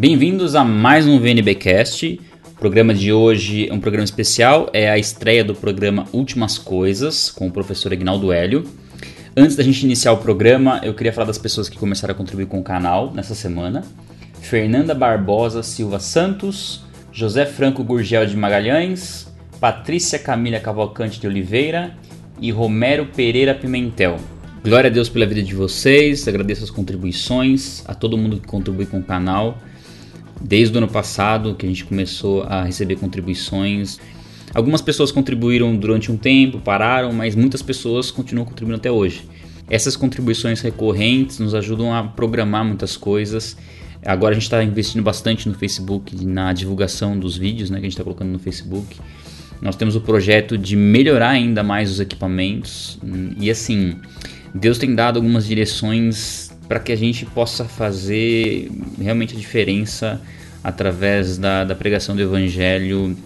Bem-vindos a mais um VNBcast. O programa de hoje é um programa especial, é a estreia do programa Últimas Coisas com o professor Agnaldo Hélio. Antes da gente iniciar o programa, eu queria falar das pessoas que começaram a contribuir com o canal nessa semana. Fernanda Barbosa Silva Santos, José Franco Gurgel de Magalhães, Patrícia Camila Cavalcante de Oliveira e Romero Pereira Pimentel. Glória a Deus pela vida de vocês, agradeço as contribuições, a todo mundo que contribui com o canal. Desde o ano passado que a gente começou a receber contribuições. Algumas pessoas contribuíram durante um tempo, pararam, mas muitas pessoas continuam contribuindo até hoje. Essas contribuições recorrentes nos ajudam a programar muitas coisas. Agora a gente está investindo bastante no Facebook, na divulgação dos vídeos né, que a gente está colocando no Facebook. Nós temos o projeto de melhorar ainda mais os equipamentos e assim, Deus tem dado algumas direções para que a gente possa fazer realmente a diferença através da, da pregação do Evangelho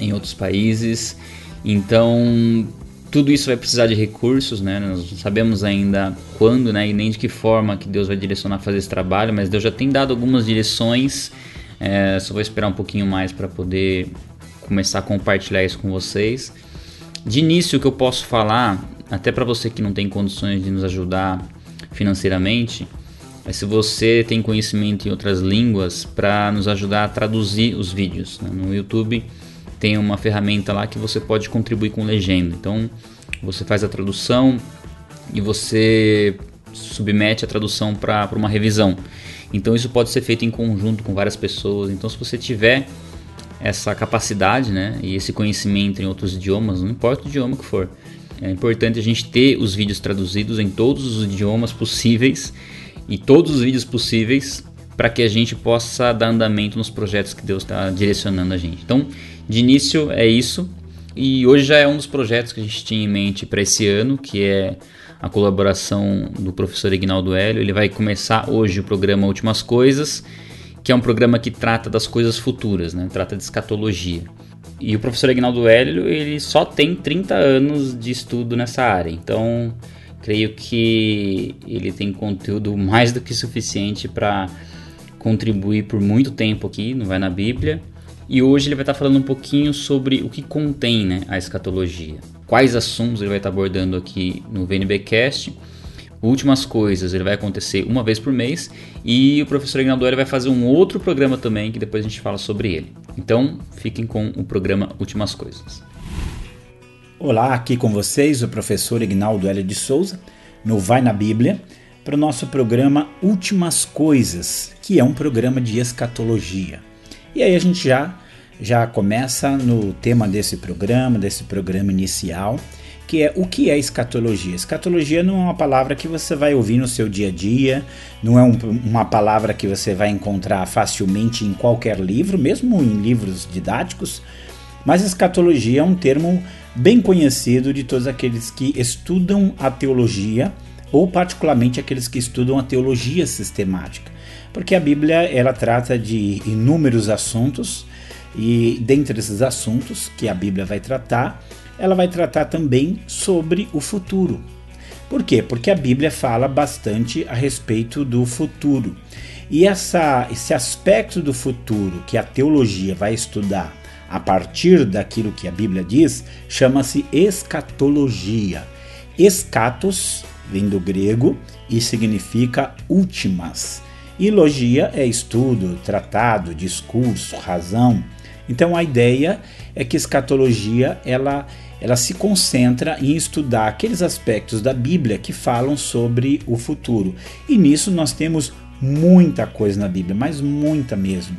em outros países. Então, tudo isso vai precisar de recursos, né? Nós não sabemos ainda quando, né? E nem de que forma que Deus vai direcionar fazer esse trabalho, mas Deus já tem dado algumas direções. É, só vou esperar um pouquinho mais para poder começar a compartilhar isso com vocês. De início, o que eu posso falar, até para você que não tem condições de nos ajudar financeiramente, é se você tem conhecimento em outras línguas para nos ajudar a traduzir os vídeos. Né? No YouTube tem uma ferramenta lá que você pode contribuir com legenda. Então você faz a tradução e você submete a tradução para uma revisão. Então isso pode ser feito em conjunto com várias pessoas. Então se você tiver essa capacidade né, e esse conhecimento em outros idiomas, não importa o idioma que for. É importante a gente ter os vídeos traduzidos em todos os idiomas possíveis e todos os vídeos possíveis para que a gente possa dar andamento nos projetos que Deus está direcionando a gente. Então, de início é isso. E hoje já é um dos projetos que a gente tinha em mente para esse ano, que é a colaboração do professor Ignaldo Hélio. Ele vai começar hoje o programa Últimas Coisas que é um programa que trata das coisas futuras, né? trata de escatologia. E o professor Agnaldo Hélio, ele só tem 30 anos de estudo nessa área, então creio que ele tem conteúdo mais do que suficiente para contribuir por muito tempo aqui no Vai na Bíblia. E hoje ele vai estar falando um pouquinho sobre o que contém né, a escatologia. Quais assuntos ele vai estar abordando aqui no VNBcast Últimas Coisas, ele vai acontecer uma vez por mês e o professor Ignaldo vai fazer um outro programa também que depois a gente fala sobre ele. Então, fiquem com o programa Últimas Coisas. Olá, aqui com vocês o professor Ignaldo Hélio de Souza, no Vai na Bíblia, para o nosso programa Últimas Coisas, que é um programa de escatologia. E aí a gente já já começa no tema desse programa, desse programa inicial, que é o que é escatologia. Escatologia não é uma palavra que você vai ouvir no seu dia a dia, não é um, uma palavra que você vai encontrar facilmente em qualquer livro, mesmo em livros didáticos, mas escatologia é um termo bem conhecido de todos aqueles que estudam a teologia ou particularmente aqueles que estudam a teologia sistemática, porque a Bíblia ela trata de inúmeros assuntos e dentre esses assuntos que a Bíblia vai tratar, ela vai tratar também sobre o futuro. Por quê? Porque a Bíblia fala bastante a respeito do futuro. E essa, esse aspecto do futuro que a teologia vai estudar a partir daquilo que a Bíblia diz, chama-se escatologia. Escatos vem do grego e significa últimas. E logia é estudo, tratado, discurso, razão. Então a ideia é que escatologia ela ela se concentra em estudar aqueles aspectos da Bíblia que falam sobre o futuro. E nisso nós temos muita coisa na Bíblia, mas muita mesmo.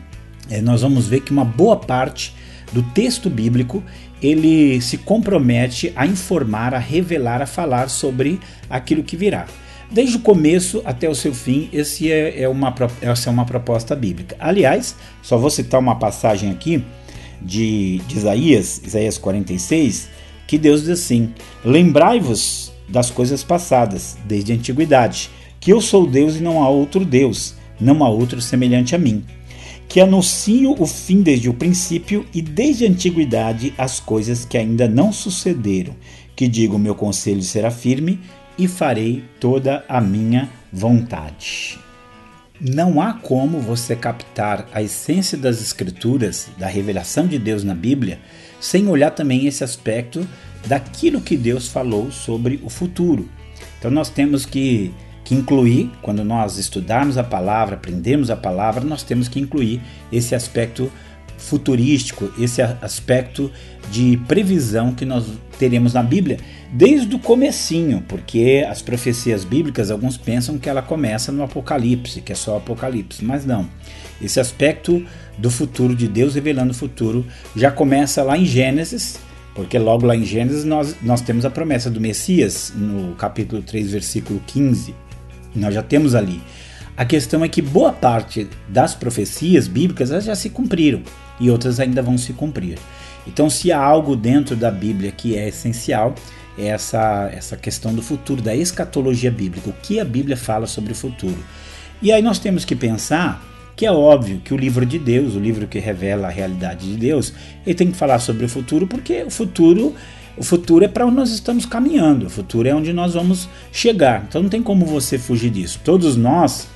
É, nós vamos ver que uma boa parte do texto bíblico ele se compromete a informar, a revelar, a falar sobre aquilo que virá. Desde o começo até o seu fim, esse é, é uma, essa é uma proposta bíblica. Aliás, só vou citar uma passagem aqui de, de Isaías, Isaías 46, que Deus diz assim: Lembrai-vos das coisas passadas, desde a antiguidade, que eu sou Deus e não há outro Deus, não há outro semelhante a mim. Que anuncio o fim desde o princípio e desde a antiguidade as coisas que ainda não sucederam. Que digo: meu conselho será firme e farei toda a minha vontade. não há como você captar a essência das Escrituras, da revelação de Deus na Bíblia, sem olhar também esse aspecto daquilo que Deus falou sobre o futuro. Então nós temos que, que incluir, quando nós estudarmos a palavra, aprendermos a palavra, nós temos que incluir esse aspecto futurístico, esse aspecto de previsão que nós teremos na Bíblia desde o comecinho, porque as profecias bíblicas, alguns pensam que ela começa no Apocalipse, que é só o Apocalipse, mas não. Esse aspecto do futuro de Deus revelando o futuro já começa lá em Gênesis, porque logo lá em Gênesis nós, nós temos a promessa do Messias, no capítulo 3, versículo 15. Nós já temos ali. A questão é que boa parte das profecias bíblicas já se cumpriram e outras ainda vão se cumprir. Então, se há algo dentro da Bíblia que é essencial, é essa, essa questão do futuro, da escatologia bíblica, o que a Bíblia fala sobre o futuro. E aí nós temos que pensar que é óbvio que o livro de Deus, o livro que revela a realidade de Deus, ele tem que falar sobre o futuro, porque o futuro, o futuro é para onde nós estamos caminhando, o futuro é onde nós vamos chegar. Então não tem como você fugir disso. Todos nós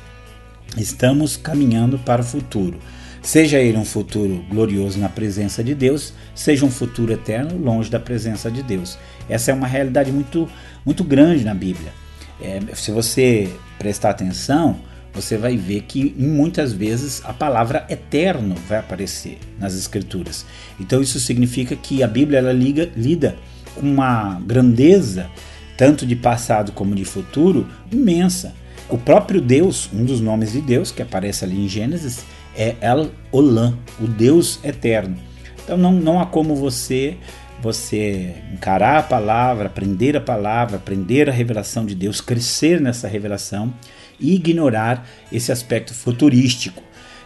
estamos caminhando para o futuro. Seja ele um futuro glorioso na presença de Deus, seja um futuro eterno longe da presença de Deus. Essa é uma realidade muito, muito grande na Bíblia. É, se você prestar atenção, você vai ver que muitas vezes a palavra eterno vai aparecer nas Escrituras. Então isso significa que a Bíblia ela liga, lida com uma grandeza, tanto de passado como de futuro, imensa. O próprio Deus, um dos nomes de Deus que aparece ali em Gênesis, é El Olam, o Deus eterno. Então não, não há como você você encarar a palavra, aprender a palavra, aprender a revelação de Deus, crescer nessa revelação e ignorar esse aspecto futurístico.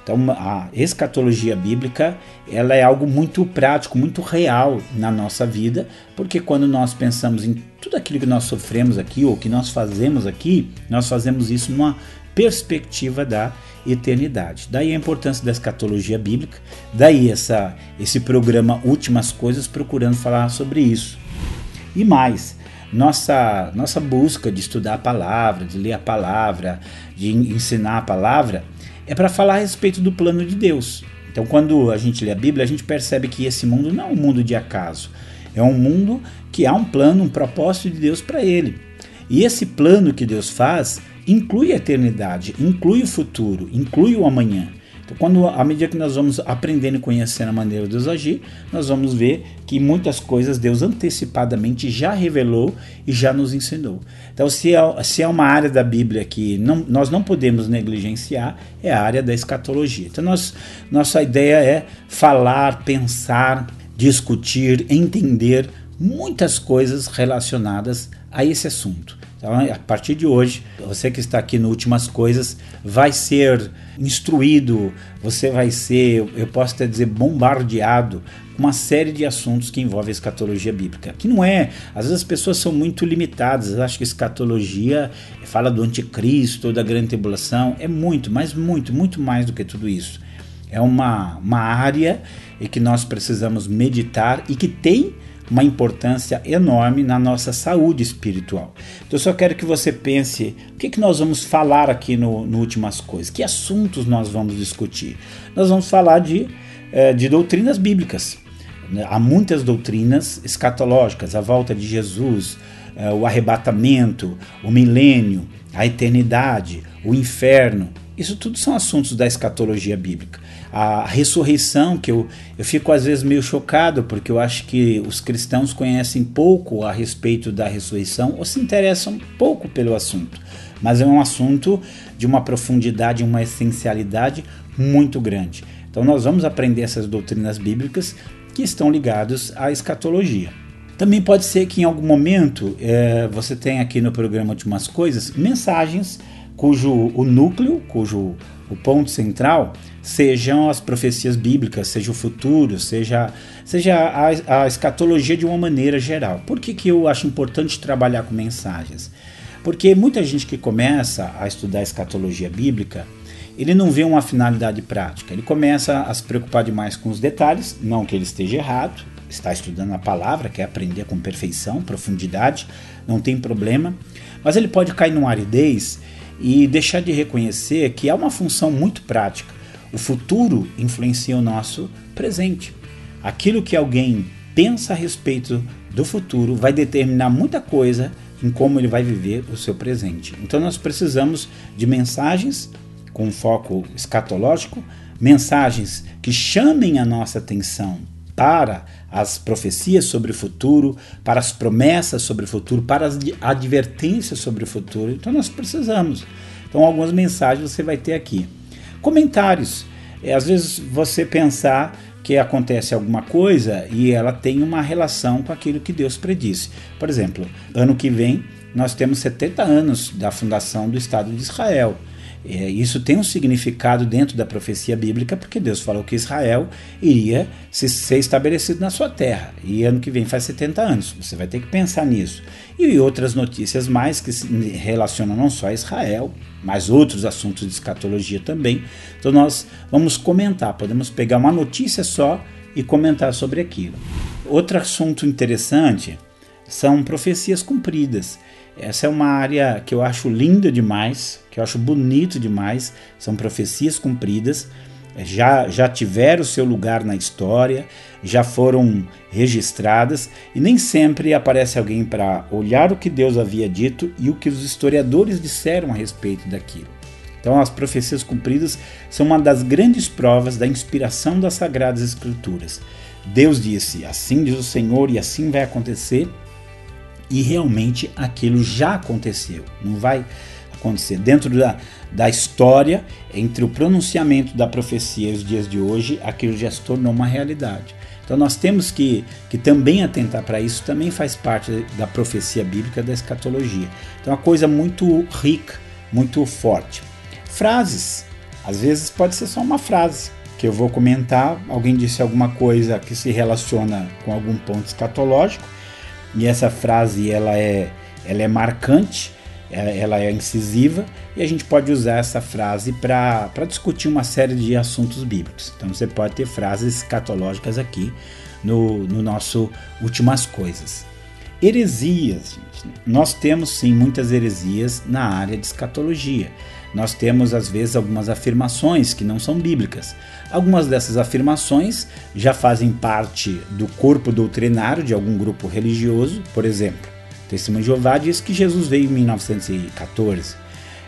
Então, a escatologia bíblica ela é algo muito prático, muito real na nossa vida, porque quando nós pensamos em tudo aquilo que nós sofremos aqui ou que nós fazemos aqui, nós fazemos isso numa perspectiva da eternidade. Daí a importância da escatologia bíblica, daí essa, esse programa Últimas Coisas procurando falar sobre isso. E mais, nossa, nossa busca de estudar a palavra, de ler a palavra, de ensinar a palavra, é para falar a respeito do plano de Deus. Então, quando a gente lê a Bíblia, a gente percebe que esse mundo não é um mundo de acaso, é um mundo que há um plano, um propósito de Deus para ele. E esse plano que Deus faz inclui a eternidade, inclui o futuro, inclui o amanhã. Então, quando, à medida que nós vamos aprendendo e conhecendo a maneira de Deus agir, nós vamos ver que muitas coisas Deus antecipadamente já revelou e já nos ensinou. Então, se é, se é uma área da Bíblia que não, nós não podemos negligenciar, é a área da escatologia. Então, nós, nossa ideia é falar, pensar, discutir, entender muitas coisas relacionadas a esse assunto. Então, a partir de hoje, você que está aqui no Últimas Coisas vai ser instruído, você vai ser, eu posso até dizer, bombardeado com uma série de assuntos que envolvem a escatologia bíblica. Que não é, às vezes as pessoas são muito limitadas, acham que escatologia fala do anticristo, da grande tribulação, é muito, mas muito, muito mais do que tudo isso. É uma, uma área em que nós precisamos meditar e que tem uma importância enorme na nossa saúde espiritual. Então eu só quero que você pense o que, que nós vamos falar aqui no, no Últimas Coisas, que assuntos nós vamos discutir. Nós vamos falar de, é, de doutrinas bíblicas. Há muitas doutrinas escatológicas, a volta de Jesus, é, o arrebatamento, o milênio, a eternidade, o inferno. Isso tudo são assuntos da escatologia bíblica a ressurreição, que eu, eu fico às vezes meio chocado, porque eu acho que os cristãos conhecem pouco a respeito da ressurreição ou se interessam pouco pelo assunto. Mas é um assunto de uma profundidade, uma essencialidade muito grande. Então nós vamos aprender essas doutrinas bíblicas que estão ligadas à escatologia. Também pode ser que em algum momento é, você tenha aqui no programa Últimas Coisas mensagens cujo o núcleo, cujo o ponto central sejam as profecias bíblicas, seja o futuro, seja, seja a, a escatologia de uma maneira geral. Por que, que eu acho importante trabalhar com mensagens? Porque muita gente que começa a estudar escatologia bíblica, ele não vê uma finalidade prática. Ele começa a se preocupar demais com os detalhes, não que ele esteja errado, está estudando a palavra, quer aprender com perfeição, profundidade, não tem problema, mas ele pode cair numa aridez e deixar de reconhecer que há uma função muito prática. O futuro influencia o nosso presente. Aquilo que alguém pensa a respeito do futuro vai determinar muita coisa em como ele vai viver o seu presente. Então nós precisamos de mensagens com foco escatológico, mensagens que chamem a nossa atenção para as profecias sobre o futuro, para as promessas sobre o futuro, para as advertências sobre o futuro. Então nós precisamos. Então algumas mensagens você vai ter aqui. Comentários. É, às vezes você pensar que acontece alguma coisa e ela tem uma relação com aquilo que Deus predisse. Por exemplo, ano que vem nós temos 70 anos da fundação do Estado de Israel. É, isso tem um significado dentro da profecia bíblica, porque Deus falou que Israel iria se, ser estabelecido na sua terra. E ano que vem faz 70 anos. Você vai ter que pensar nisso. E outras notícias mais que se relacionam não só a Israel, mas outros assuntos de escatologia também. Então nós vamos comentar, podemos pegar uma notícia só e comentar sobre aquilo. Outro assunto interessante são profecias cumpridas. Essa é uma área que eu acho linda demais, que eu acho bonito demais. São profecias cumpridas, já, já tiveram seu lugar na história, já foram registradas e nem sempre aparece alguém para olhar o que Deus havia dito e o que os historiadores disseram a respeito daquilo. Então, as profecias cumpridas são uma das grandes provas da inspiração das Sagradas Escrituras. Deus disse: Assim diz o Senhor, e assim vai acontecer, e realmente aquilo já aconteceu. Não vai acontecer. Dentro da, da história, entre o pronunciamento da profecia e os dias de hoje, aquilo já se tornou uma realidade. Então nós temos que, que também atentar para isso, também faz parte da profecia bíblica da escatologia. Então é uma coisa muito rica, muito forte. Frases. Às vezes pode ser só uma frase que eu vou comentar, alguém disse alguma coisa que se relaciona com algum ponto escatológico, e essa frase ela é, ela é marcante, é, ela é incisiva e a gente pode usar essa frase para discutir uma série de assuntos bíblicos. Então você pode ter frases escatológicas aqui no, no nosso Últimas Coisas. Heresias, gente. Nós temos sim muitas heresias na área de escatologia. Nós temos às vezes algumas afirmações que não são bíblicas. Algumas dessas afirmações já fazem parte do corpo doutrinário de algum grupo religioso, por exemplo, Testemunho de Jeová diz que Jesus veio em 1914.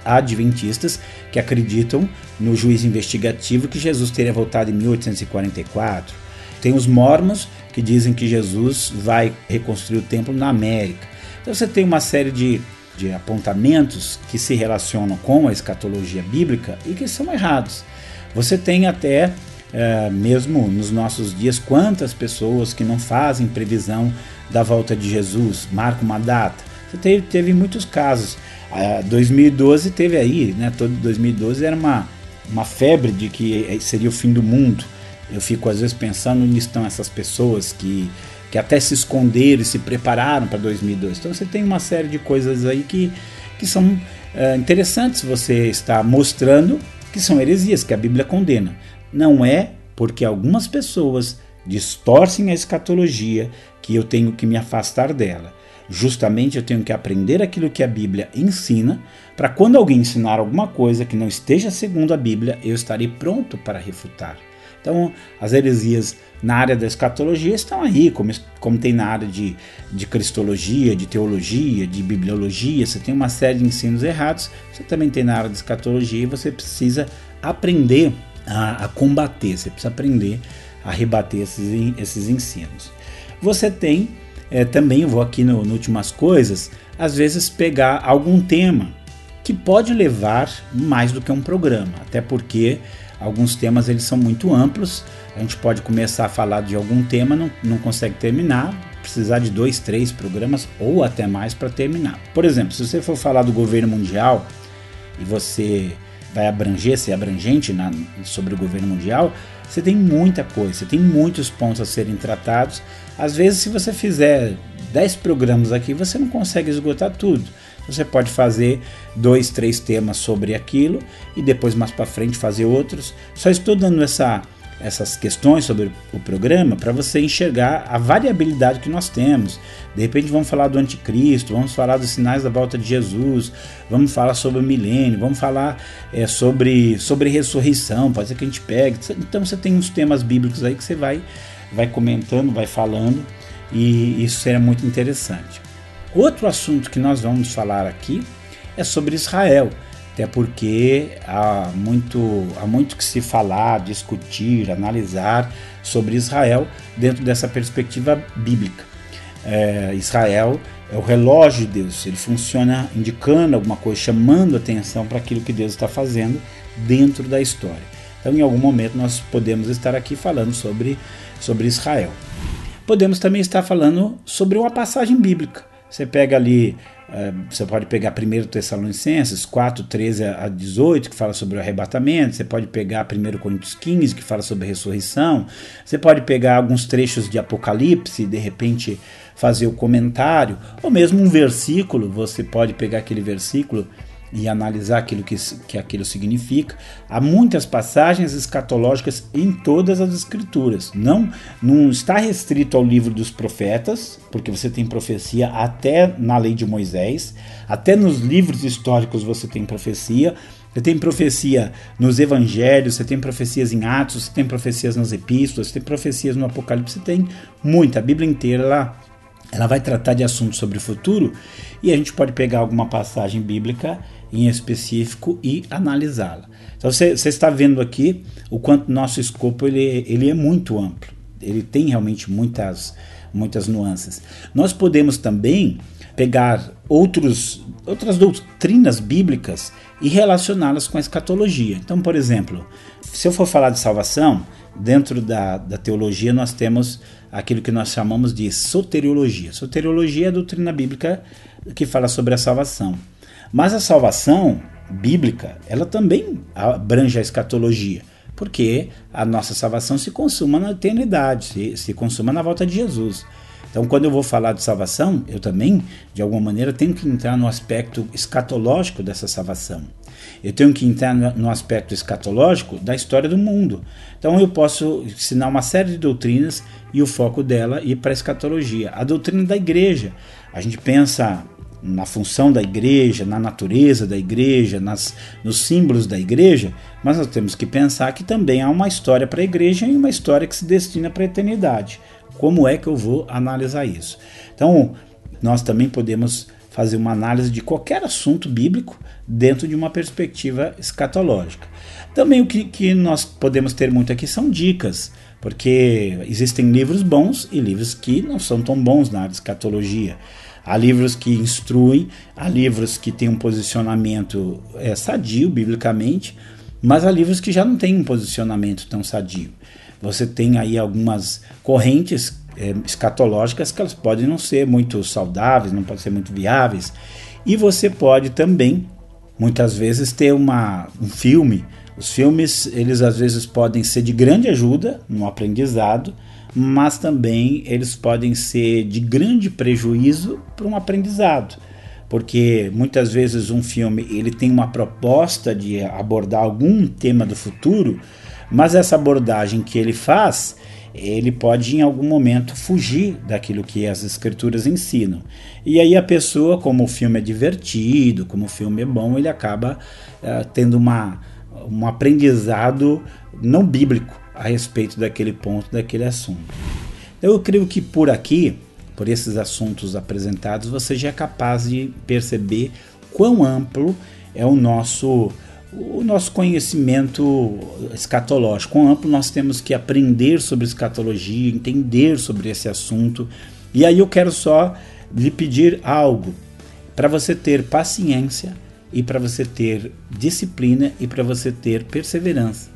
Há adventistas que acreditam no juiz investigativo que Jesus teria voltado em 1844. Tem os mormons que dizem que Jesus vai reconstruir o templo na América. Então você tem uma série de, de apontamentos que se relacionam com a escatologia bíblica e que são errados. Você tem até é, mesmo nos nossos dias, quantas pessoas que não fazem previsão da volta de Jesus, marcam uma data. Você teve, teve muitos casos. 2012 teve aí, né? Todo 2012 era uma, uma febre de que seria o fim do mundo. Eu fico às vezes pensando onde estão essas pessoas que, que até se esconderam e se prepararam para 2012. Então você tem uma série de coisas aí que, que são é, interessantes você estar mostrando que são heresias, que a Bíblia condena. Não é porque algumas pessoas distorcem a escatologia que eu tenho que me afastar dela. Justamente eu tenho que aprender aquilo que a Bíblia ensina, para quando alguém ensinar alguma coisa que não esteja segundo a Bíblia, eu estarei pronto para refutar. Então, as heresias na área da escatologia estão aí, como, como tem na área de, de cristologia, de teologia, de bibliologia. Você tem uma série de ensinos errados, você também tem na área de escatologia e você precisa aprender a, a combater, você precisa aprender a rebater esses, esses ensinos. Você tem é, também, vou aqui no, no Últimas Coisas, às vezes pegar algum tema que pode levar mais do que um programa, até porque alguns temas eles são muito amplos, a gente pode começar a falar de algum tema, não, não consegue terminar, precisar de dois, três programas ou até mais para terminar. Por exemplo, se você for falar do governo mundial e você vai abranger, ser abrangente na, sobre o governo mundial, você tem muita coisa, você tem muitos pontos a serem tratados. Às vezes, se você fizer 10 programas aqui, você não consegue esgotar tudo. Você pode fazer dois, três temas sobre aquilo e depois mais para frente fazer outros. Só estou dando essa essas questões sobre o programa para você enxergar a variabilidade que nós temos. De repente vamos falar do anticristo, vamos falar dos sinais da volta de Jesus, vamos falar sobre o milênio, vamos falar é, sobre, sobre ressurreição, pode ser que a gente pegue. Então você tem uns temas bíblicos aí que você vai, vai comentando, vai falando, e isso será muito interessante. Outro assunto que nós vamos falar aqui é sobre Israel. Até porque há muito, há muito que se falar, discutir, analisar sobre Israel dentro dessa perspectiva bíblica. É, Israel é o relógio de Deus, ele funciona indicando alguma coisa, chamando atenção para aquilo que Deus está fazendo dentro da história. Então, em algum momento, nós podemos estar aqui falando sobre, sobre Israel. Podemos também estar falando sobre uma passagem bíblica. Você pega ali é, você pode pegar 1 Tessalonicenses 4, 13 a 18, que fala sobre o arrebatamento. Você pode pegar 1 Coríntios 15, que fala sobre a ressurreição. Você pode pegar alguns trechos de Apocalipse e de repente fazer o comentário. Ou mesmo um versículo, você pode pegar aquele versículo e analisar aquilo que, que aquilo significa. Há muitas passagens escatológicas em todas as escrituras. Não, não está restrito ao livro dos profetas, porque você tem profecia até na lei de Moisés, até nos livros históricos você tem profecia. Você tem profecia nos evangelhos, você tem profecias em Atos, você tem profecias nas epístolas, você tem profecias no Apocalipse, você tem muita. A Bíblia inteira lá ela vai tratar de assuntos sobre o futuro e a gente pode pegar alguma passagem bíblica em específico e analisá-la. Então você, está vendo aqui o quanto nosso escopo ele, ele é muito amplo, ele tem realmente muitas, muitas nuances. Nós podemos também pegar outros, outras doutrinas bíblicas e relacioná-las com a escatologia. Então, por exemplo, se eu for falar de salvação, dentro da, da teologia nós temos aquilo que nós chamamos de soteriologia. Soteriologia é a doutrina bíblica que fala sobre a salvação. Mas a salvação bíblica, ela também abrange a escatologia, porque a nossa salvação se consuma na eternidade, se, se consuma na volta de Jesus. Então, quando eu vou falar de salvação, eu também, de alguma maneira, tenho que entrar no aspecto escatológico dessa salvação. Eu tenho que entrar no aspecto escatológico da história do mundo. Então, eu posso ensinar uma série de doutrinas e o foco dela ir para a escatologia. A doutrina da igreja. A gente pensa na função da igreja, na natureza da igreja, nas, nos símbolos da igreja, mas nós temos que pensar que também há uma história para a igreja e uma história que se destina para a eternidade. Como é que eu vou analisar isso? Então, nós também podemos fazer uma análise de qualquer assunto bíblico dentro de uma perspectiva escatológica. Também o que, que nós podemos ter muito aqui são dicas, porque existem livros bons e livros que não são tão bons na área de escatologia. Há livros que instruem, há livros que têm um posicionamento é, sadio, biblicamente, mas há livros que já não têm um posicionamento tão sadio. Você tem aí algumas correntes é, escatológicas que elas podem não ser muito saudáveis, não podem ser muito viáveis, e você pode também, muitas vezes, ter uma, um filme. Os filmes, eles às vezes podem ser de grande ajuda no aprendizado, mas também eles podem ser de grande prejuízo para um aprendizado, porque muitas vezes um filme ele tem uma proposta de abordar algum tema do futuro, mas essa abordagem que ele faz, ele pode em algum momento fugir daquilo que as escrituras ensinam. E aí a pessoa, como o filme é divertido, como o filme é bom, ele acaba uh, tendo uma, um aprendizado não bíblico a respeito daquele ponto, daquele assunto. Eu creio que por aqui, por esses assuntos apresentados, você já é capaz de perceber quão amplo é o nosso o nosso conhecimento escatológico. Quão amplo nós temos que aprender sobre escatologia, entender sobre esse assunto. E aí eu quero só lhe pedir algo para você ter paciência e para você ter disciplina e para você ter perseverança.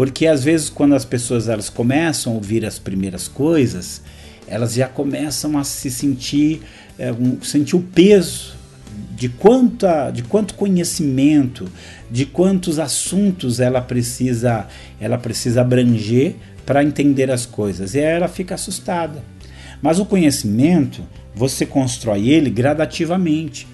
Porque às vezes quando as pessoas elas começam a ouvir as primeiras coisas, elas já começam a se sentir, é, um, sentir o peso de, quanta, de quanto conhecimento, de quantos assuntos ela precisa, ela precisa abranger para entender as coisas. E aí ela fica assustada. Mas o conhecimento, você constrói ele gradativamente.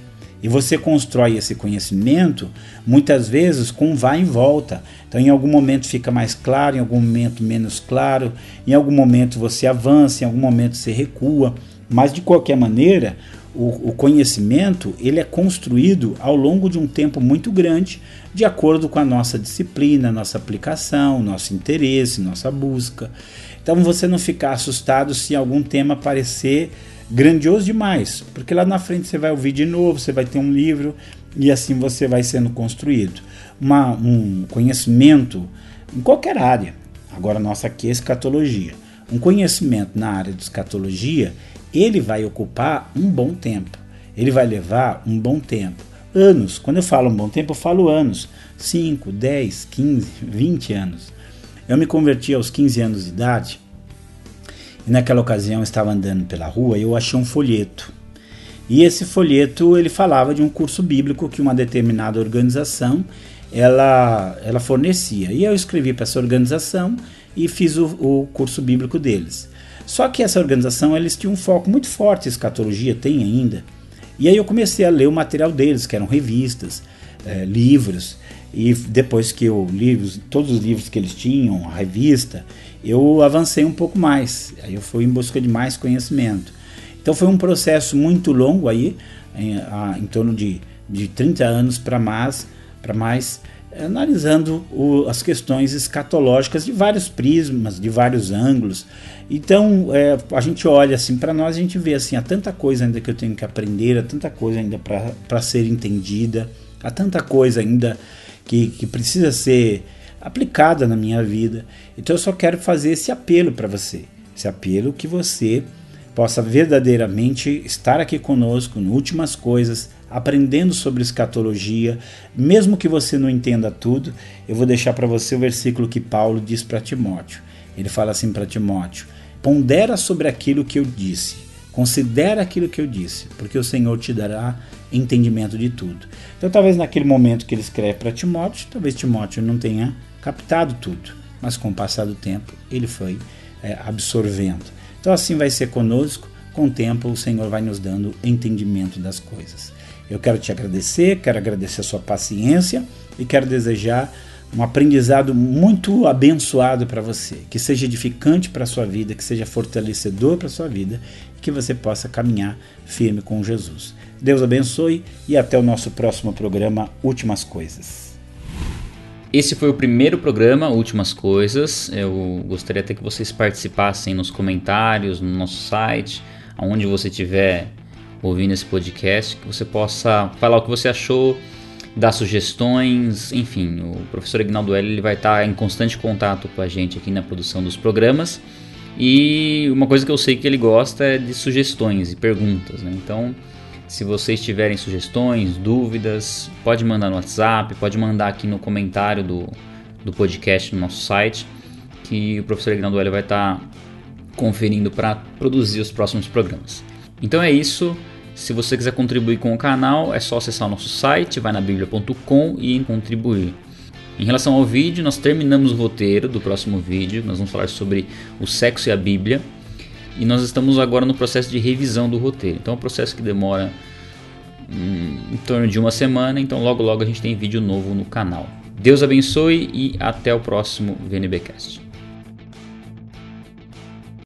E você constrói esse conhecimento muitas vezes com vai e volta. Então, em algum momento fica mais claro, em algum momento menos claro, em algum momento você avança, em algum momento você recua. Mas de qualquer maneira, o, o, conhecimento ele é construído ao longo de um tempo muito grande, de acordo com a nossa disciplina, nossa aplicação, nosso interesse, nossa busca. Então você não ficar assustado se algum tema parecer grandioso demais, porque lá na frente você vai ouvir de novo, você vai ter um livro e assim você vai sendo construído. Uma, um conhecimento em qualquer área, agora nossa aqui é escatologia. Um conhecimento na área de escatologia, ele vai ocupar um bom tempo. Ele vai levar um bom tempo. Anos. Quando eu falo um bom tempo, eu falo anos. 5, 10, 15, 20 anos. Eu me converti aos 15 anos de idade e naquela ocasião eu estava andando pela rua e eu achei um folheto. E esse folheto ele falava de um curso bíblico que uma determinada organização ela, ela fornecia. E eu escrevi para essa organização e fiz o, o, curso bíblico deles. Só que essa organização eles tinham um foco muito forte, escatologia tem ainda. E aí eu comecei a ler o material deles, que eram revistas, é, livros. E depois que eu li todos os livros que eles tinham, a revista, eu avancei um pouco mais. Aí eu fui em busca de mais conhecimento. Então foi um processo muito longo aí, em, a, em torno de, de 30 anos para mais, para mais analisando o, as questões escatológicas de vários prismas, de vários ângulos. Então, é, a gente olha assim para nós, a gente vê assim, há tanta coisa ainda que eu tenho que aprender, há tanta coisa ainda para ser entendida, há tanta coisa ainda que, que precisa ser aplicada na minha vida. Então eu só quero fazer esse apelo para você, esse apelo que você possa verdadeiramente estar aqui conosco no Últimas Coisas, aprendendo sobre escatologia, mesmo que você não entenda tudo, eu vou deixar para você o versículo que Paulo diz para Timóteo. Ele fala assim para Timóteo: pondera sobre aquilo que eu disse, considera aquilo que eu disse, porque o Senhor te dará entendimento de tudo. Então, talvez naquele momento que ele escreve para Timóteo, talvez Timóteo não tenha captado tudo, mas com o passar do tempo ele foi é, absorvendo. Então assim vai ser conosco, com o tempo o Senhor vai nos dando entendimento das coisas. Eu quero te agradecer, quero agradecer a sua paciência e quero desejar um aprendizado muito abençoado para você, que seja edificante para a sua vida, que seja fortalecedor para a sua vida e que você possa caminhar firme com Jesus. Deus abençoe e até o nosso próximo programa Últimas Coisas. Esse foi o primeiro programa, Últimas Coisas. Eu gostaria até que vocês participassem nos comentários, no nosso site, aonde você estiver ouvindo esse podcast, que você possa falar o que você achou, dar sugestões, enfim, o professor Ignaldo L ele vai estar em constante contato com a gente aqui na produção dos programas. E uma coisa que eu sei que ele gosta é de sugestões e perguntas, né? Então, se vocês tiverem sugestões, dúvidas, pode mandar no WhatsApp, pode mandar aqui no comentário do, do podcast no nosso site, que o professor Ignaldo vai estar conferindo para produzir os próximos programas. Então é isso. Se você quiser contribuir com o canal, é só acessar o nosso site, vai na bíblia.com e contribuir. Em relação ao vídeo, nós terminamos o roteiro do próximo vídeo. Nós vamos falar sobre o sexo e a Bíblia. E nós estamos agora no processo de revisão do roteiro. Então é um processo que demora hum, em torno de uma semana, então logo logo a gente tem vídeo novo no canal. Deus abençoe e até o próximo VNBcast.